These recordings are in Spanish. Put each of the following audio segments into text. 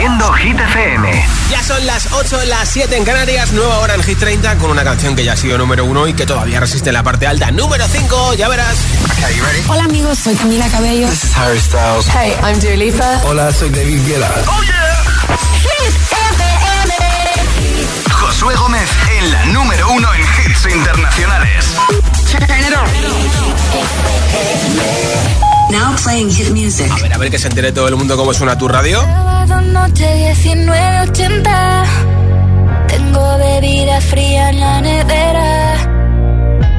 haciendo Hit FM. Ya son las 8, las 7 en Canarias, nueva hora en Hit 30 con una canción que ya ha sido número 1 y que todavía resiste en la parte alta. Número 5, ya verás. Hola amigos, soy Camila Cabello. This is Harry Styles. Hey, I'm Dua Lipa. Hola, soy David Guetta. Oh yeah. Hit FM. Josué Gómez en la número 1 en hits internacionales. Now playing hit music. A ver, a ver que se entere todo el mundo cómo suena tu radio. Sábado noche 1980. Tengo bebida fría en la nevera.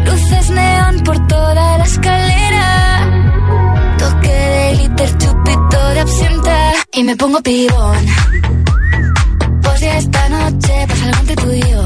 Luces neón por toda la escalera. Toque de liter, chupito de absenta. Y me pongo pibón. Pues ya esta noche pasa algo entre tú y yo.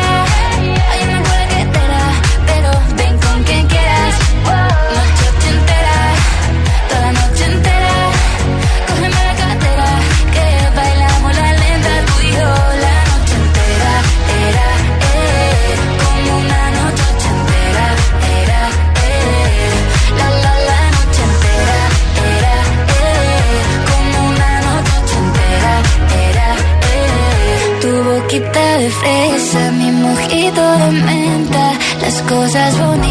Las cosas bonitas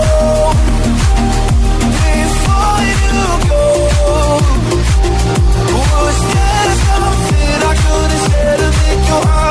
There's nothing I couldn't say to make your heart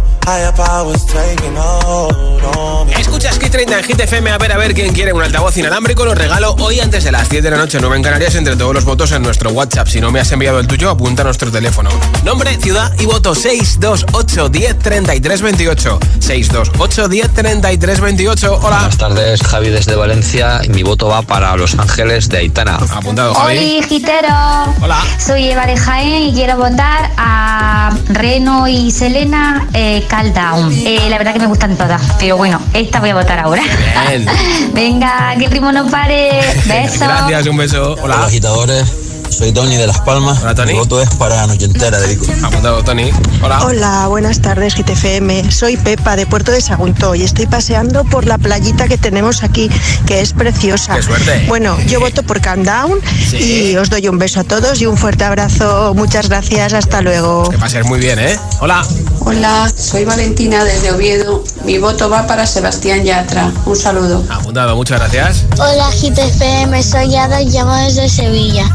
Escuchas Hit 30 en Hit FM. A ver, a ver quién quiere un altavoz inalámbrico. Lo regalo hoy antes de las 10 de la noche, 9 en Canarias, entre todos los votos en nuestro WhatsApp. Si no me has enviado el tuyo, apunta a nuestro teléfono. Nombre, ciudad y voto 628 10 33 28. 628 10 33 28. Hola. Buenas tardes, Javi desde Valencia. Y mi voto va para Los Ángeles de Aitana. Apuntado, Javi. Hola, Gitero. Hola. Soy Eva de Jaén y quiero votar a Reno y Selena eh, Caldown. Eh, la verdad que me gustan todas, pero bueno, esta voy a votar ahora. Bien. Venga, que el ritmo no pare. Besos. Gracias, un beso. Hola, Hola. agitadores. Soy Tony de Las Palmas. Hola, Tony. Mi voto es para Noche Entera de Vico. Apuntado, Tony. Hola. Hola, buenas tardes GTFM. Soy Pepa de Puerto de Sagunto y estoy paseando por la playita que tenemos aquí, que es preciosa. Qué suerte. Bueno, yo voto por Countdown Sí. y os doy un beso a todos y un fuerte abrazo. Muchas gracias, hasta luego. Que pases muy bien, ¿eh? Hola. Hola, soy Valentina desde Oviedo. Mi voto va para Sebastián Yatra. Un saludo. Apuntado, muchas gracias. Hola GTFM, soy Ada y llamo desde Sevilla.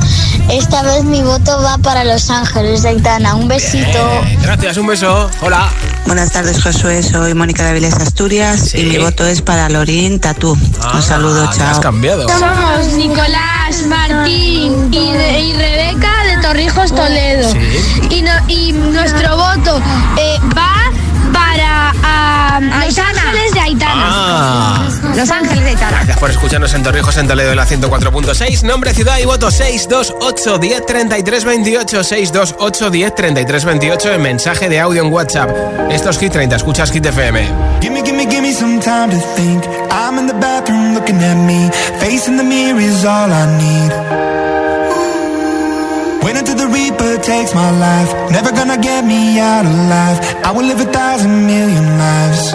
Esta vez mi voto va para Los Ángeles de Aitana. Un besito. Gracias, un beso. Hola. Buenas tardes, Josué. Soy Mónica de Avilés Asturias Sí. y mi voto es para Lorín Tatú. Un saludo, Ah, chao. has cambiado. Somos Nicolás, Martín y, Rebeca de Torrijos, Toledo. Sí. Y, nuestro voto eh, va para Los Ángeles de Aitana. Ah. Los Ángeles de Aitana. Gracias por escucharnos en Torrijos, en Toledo, en la 104.6. Nombre, ciudad y voto 628 10 33 28. 628 10 33 28 en mensaje de audio en WhatsApp. Esto es Hit 30. Escuchas Hit FM. Gimme, gimme, gimme some time to think. I'm in the bathroom looking at me. Facing the mirror is all I need. Wait until the Reaper takes my life. Never gonna get me out alive. I will live a thousand million lives.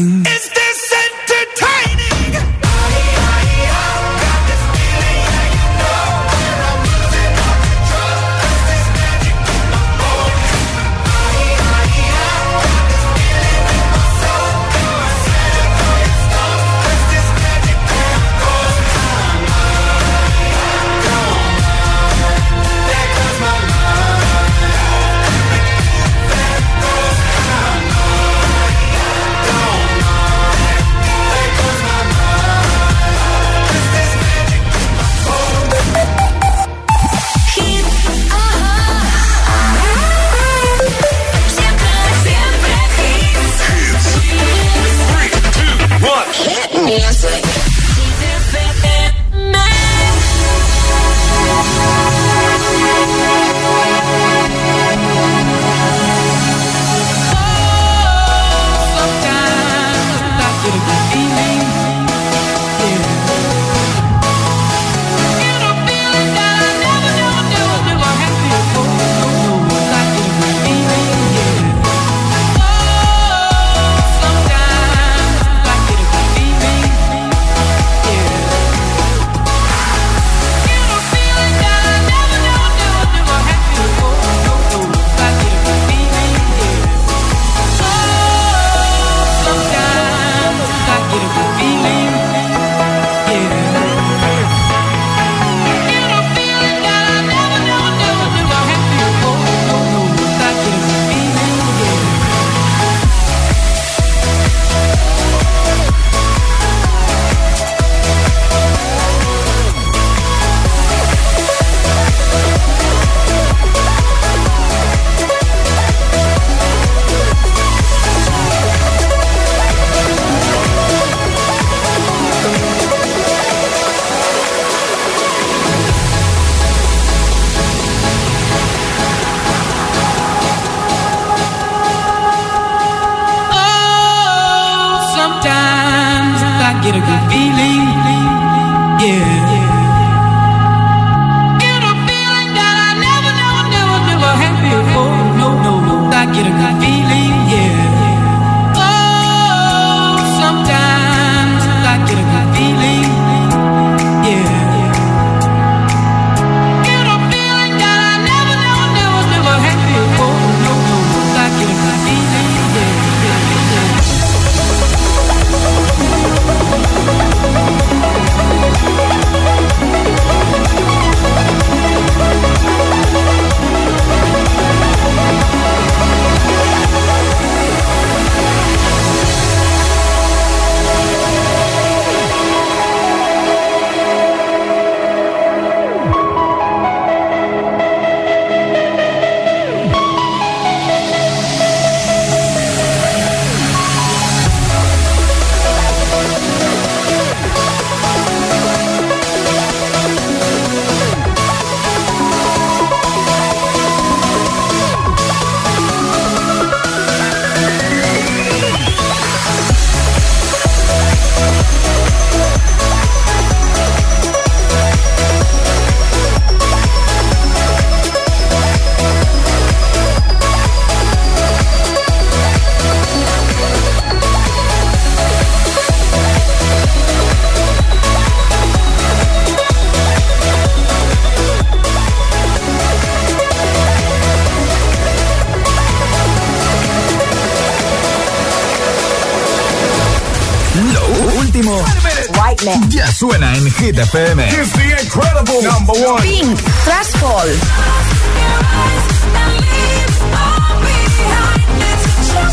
Ya suena en Hit FM. It's the incredible number one. Pink, Trashfall.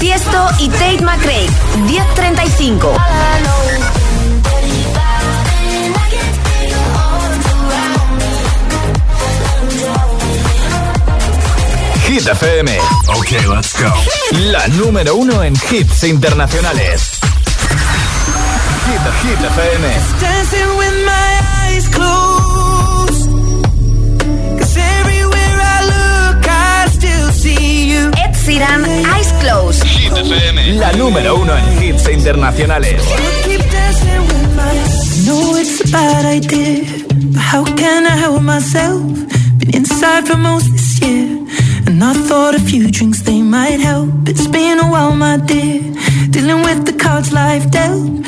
Tiesto y Tate McRae, 1035. Hit FM. Ok, let's go. La número uno en hits internacionales. Hit, Hit FM. Dancing with my eyes closed. Cause everywhere I look, I still see you. Ed Sheeran, Eyes Closed. Hit FM. La número uno en hits internacionales. Keep dancing with my I know it's a bad idea, but how can I help myself? Been inside for most this year, and I thought a few drinks they might help. It's been a while, my dear, dealing with the cards life dealt.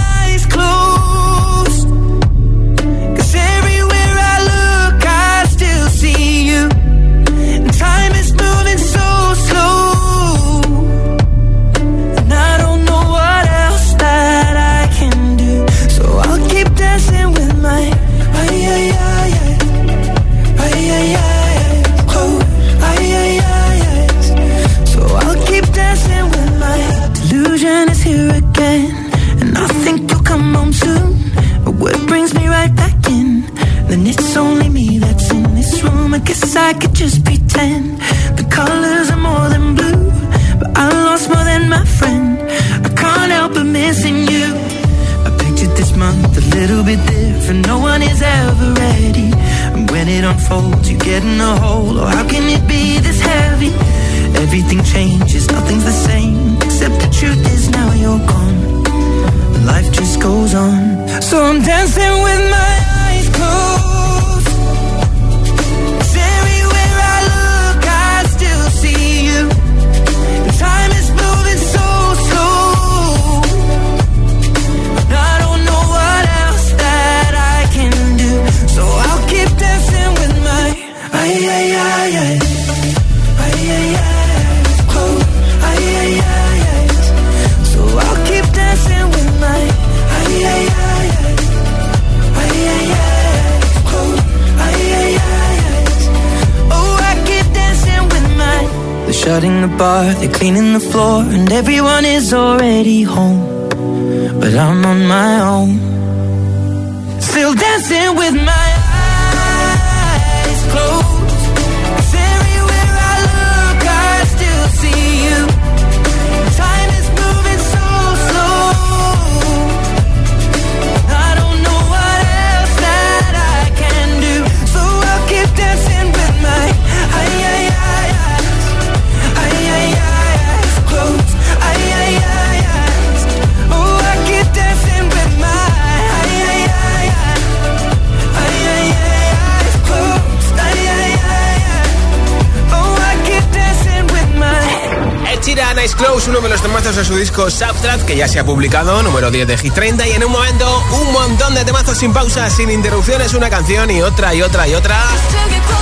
los temazos de su disco Subtract, que ya se ha publicado, número 10 de Hit 30. Y en un momento, un montón de temazos sin pausa, sin interrupciones, una canción y otra y otra y otra.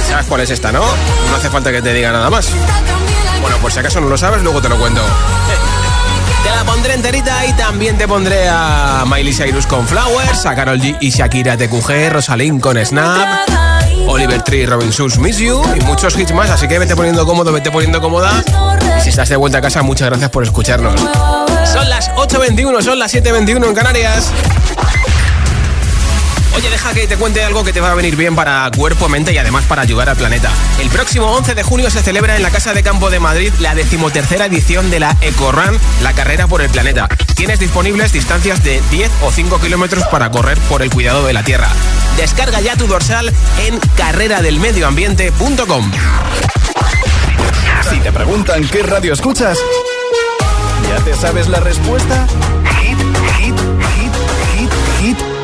¿Sabes cuál es esta, no? No hace falta que te diga nada más. Bueno, por si acaso no lo sabes, luego te lo cuento. Te la pondré enterita y también te pondré a Miley Cyrus con Flowers, a Carol G y Shakira TQG, Rosalind con Snap, Oliver Tree, Robin Schulz, Miss You y muchos hits más. Así que vete poniendo cómodo, vete poniendo cómoda. Y si estás de vuelta a casa, muchas gracias por escucharnos. Son las 8.21, son las 7.21 en Canarias. Oye, deja que te cuente algo que te va a venir bien para cuerpo, mente y además para ayudar al planeta. El próximo 11 de junio se celebra en la Casa de Campo de Madrid la decimotercera edición de la EcoRun, la carrera por el planeta. Tienes disponibles distancias de 10 o 5 kilómetros para correr por el cuidado de la Tierra. Descarga ya tu dorsal en carreradelmedioambiente.com. Si te preguntan qué radio escuchas, ¿ya te sabes la respuesta?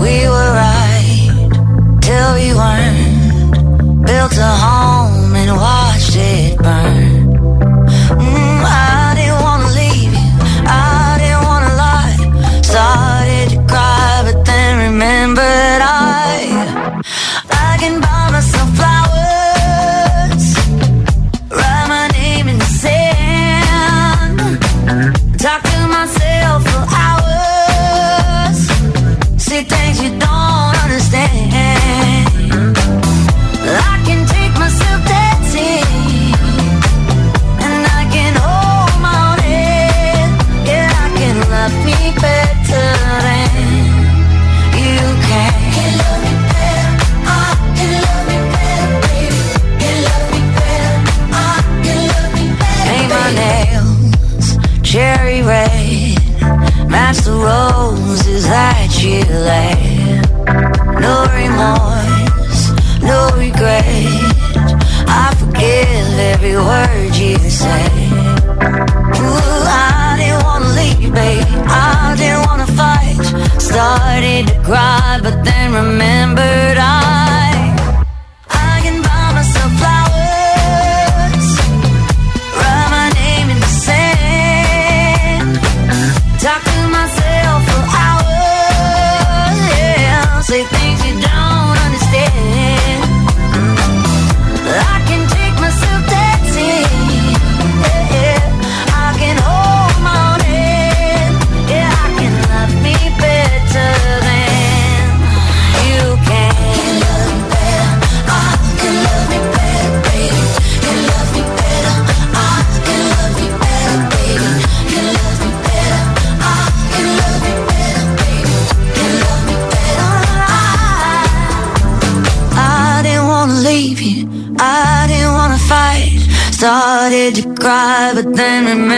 We were right till we weren't. Built a home and watched it burn. Mm, I didn't wanna leave you, I didn't wanna lie. Started to cry, but then remembered I, No remorse, no. I forgive every word you said. Ooh, I didn't wanna leave, babe. I didn't wanna fight. Started to cry, but then remember. de remember.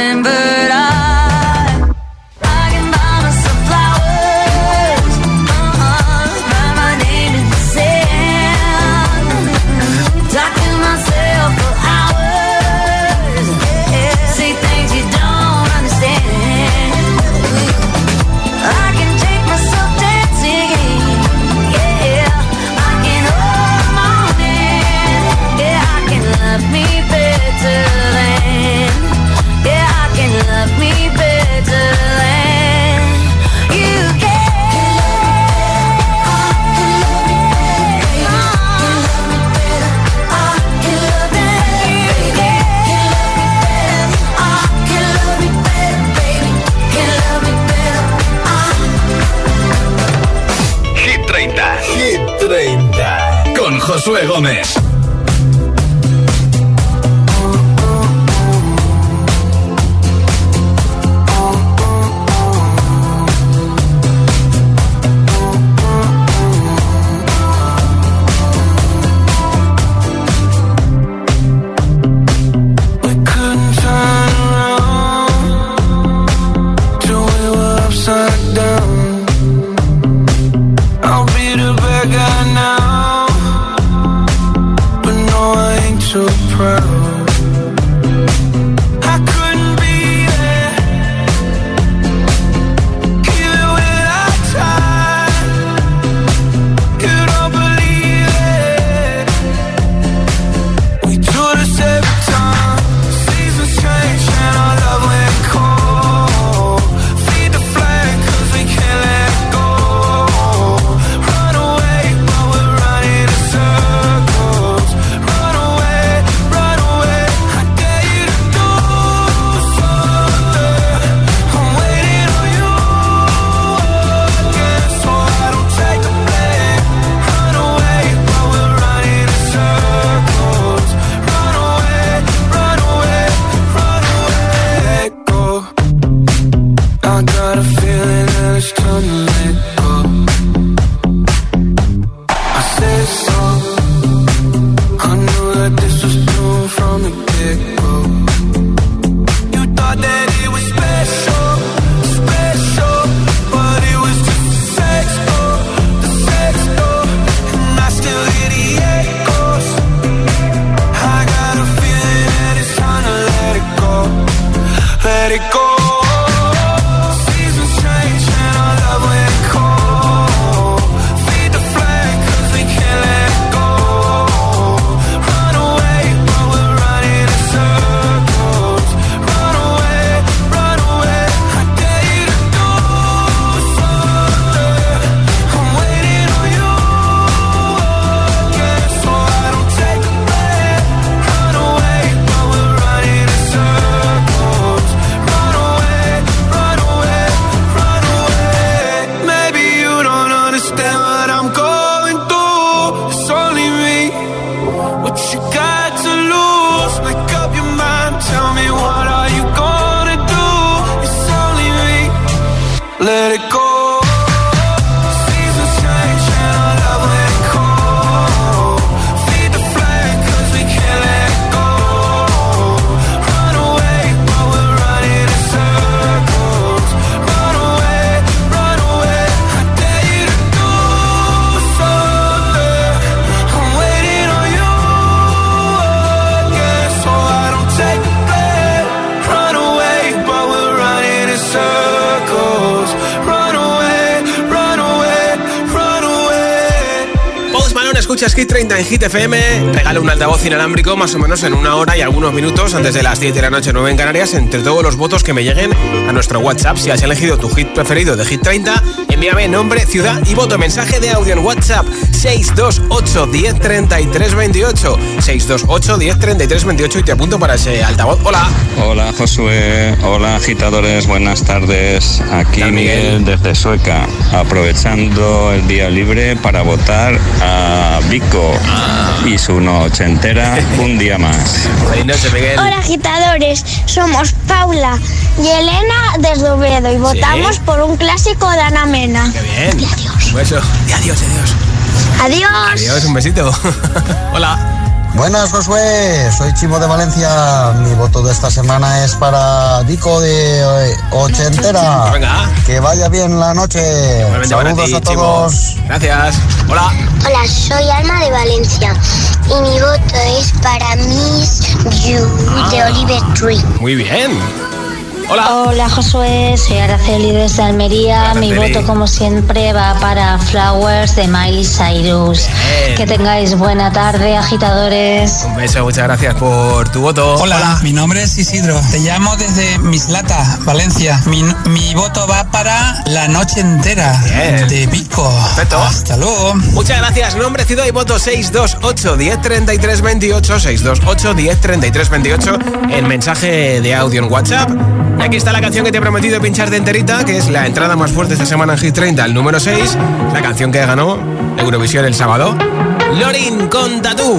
con Josué Gómez. Hit 30 en Hit FM, regalo un altavoz inalámbrico más o menos en una hora y algunos minutos antes de las 10 de la noche 9 en Canarias entre todos los votos que me lleguen a nuestro WhatsApp. Si has elegido tu hit preferido de Hit 30, envíame nombre, ciudad y voto. Mensaje de audio en WhatsApp 628 10 33 28. 628 10 33 28 y te apunto para ese altavoz. Hola. Hola Josué, hola agitadores, buenas tardes. Aquí Miguel desde Sueca, aprovechando el día libre para votar a Vico y su noche entera un día más. Feliz noche, Miguel. Hola agitadores, somos Paula y Elena desde Oviedo y votamos por un clásico de Ana Mena. Qué bien. Y adiós. Un beso. Y adiós, adiós. Adiós. Adiós, un besito. Hola. Buenas, Josué. Soy Chimo de Valencia. Mi voto de esta semana es para Dico de eh, Ochentera. Venga. Que vaya bien la noche. Saludos ti, a Chimo. todos. Gracias. Hola. Hola, soy Alma de Valencia y mi voto es para Miss You de Oliver Tree. Muy bien. Hola. Hola Josué, soy Araceli desde Almería. Mi voto como siempre va para Flowers de Miley Cyrus. Bien. Que tengáis buena tarde, agitadores. Un beso, muchas gracias por tu voto. Hola, mi nombre es Isidro. Te llamo desde Mislata, Valencia. Mi, mi voto va para la noche entera Bien. de Pico. Perfecto. Hasta luego. Muchas gracias. Nombre, ciudad y voto 628 10 33 28 628 10 33 28 el mensaje de audio en WhatsApp. Y aquí está la canción que te he prometido pinchar de enterita, que es la entrada más fuerte esta semana en Hit 30, el número 6, la canción que ganó Eurovisión el sábado. Lorin con Tatú.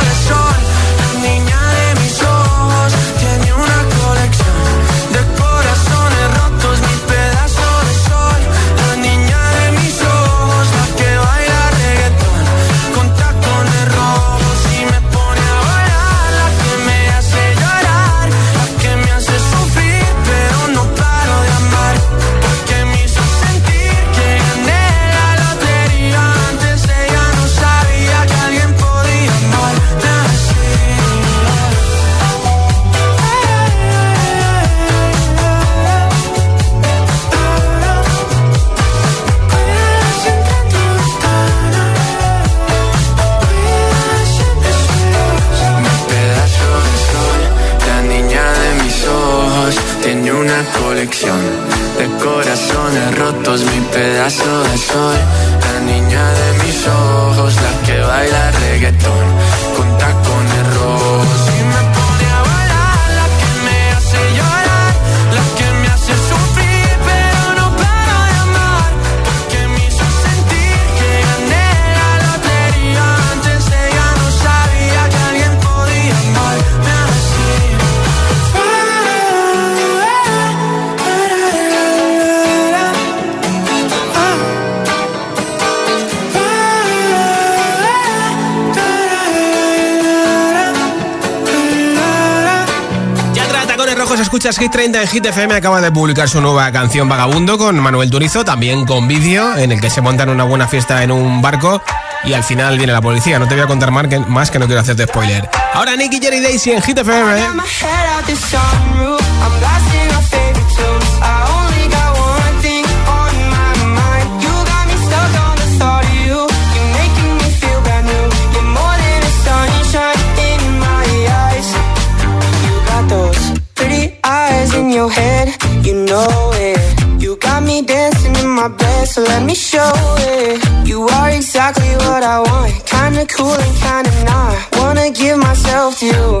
Hit 30 en Hit FM acaba de publicar su nueva canción Vagabundo con Manuel Turizo, también con vídeo, en el que se montan una buena fiesta en un barco y al final viene la policía. No te voy a contar más que, más que no quiero hacerte spoiler. Ahora Nicky Jerry Daisy en Hit FM. so let me show it. You are exactly what I want. Kinda cool and kinda not. Wanna give myself to you.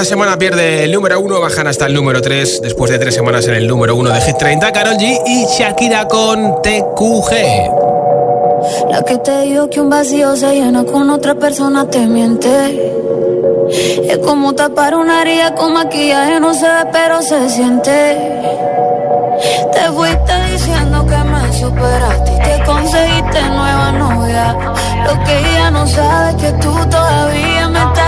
esta semana pierde el número 1, bajan hasta el número 3 después de 3 semanas en el número 1 de Hit 30, Carol G y Shakira con TQG. La que te digo que un vacío se llena con otra persona te miente. Es como tapar una herida con maquillaje, no se ve, pero se siente. Te fuiste diciendo que me superaste y que conseguiste nueva novia. Lo que ella no sabe es que tú todavía me estás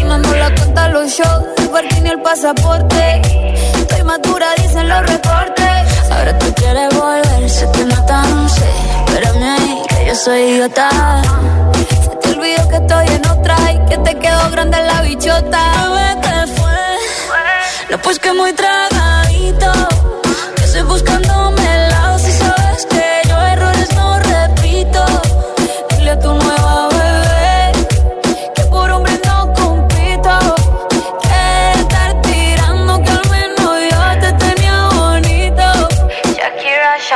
Y mando la cuenta los shows, el parking y el pasaporte. Estoy madura, dicen los reportes. Ahora tú quieres volver, se te nota, no sé. Espérame ahí, que yo soy idiota. Se te olvidó que estoy en otra y que te quedó grande la bichota. Bebé, ¿qué fue? No, pues que muy tragadito. Que estoy buscándome el lado si sabes que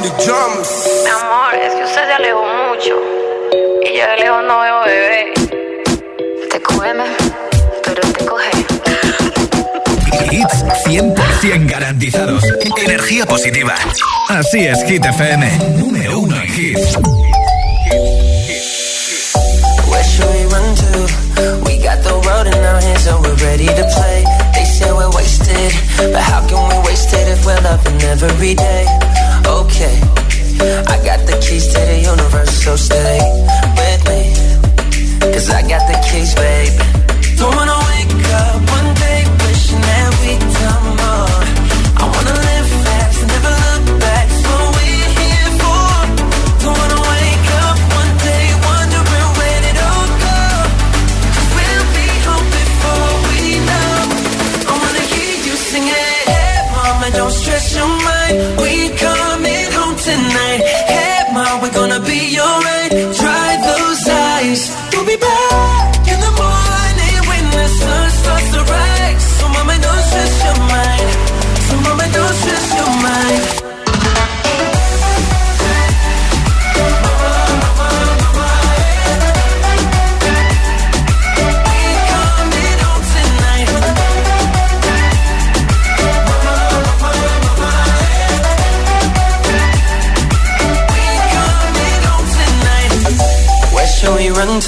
Mi amor, es que usted se alejó mucho. Y yo de lejos no veo bebé. Te come, pero te coge. Hits 100% garantizados. Energía positiva. Así es, Hit FM. Número uno en hits. Where should we run to? We got the road in our hands and we're ready to play. They say we're wasted, but how can we waste it if we're loving every day? Okay, I got the keys to the universe, so stay with me. Cause I got the keys, babe. Don't wanna wake up one day wishing that we'd done more. I wanna live fast and never look back. What we're here for. Don't wanna wake up one day wondering where it all go. we we'll be home before we know. I wanna hear you sing it. Hey, mama, don't stress your mind. We home tonight. Hey, mom, we're gonna be alright. Dry those eyes. We'll be back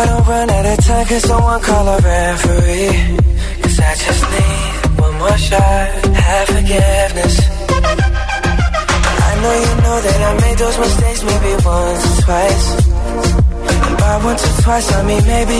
I don't run out of time, cause someone call a referee. Cause I just need one more shot, have forgiveness. I know you know that I made those mistakes maybe once or twice. And by once or twice, I mean maybe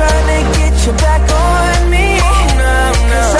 trying to get you back on me. Oh, no, no.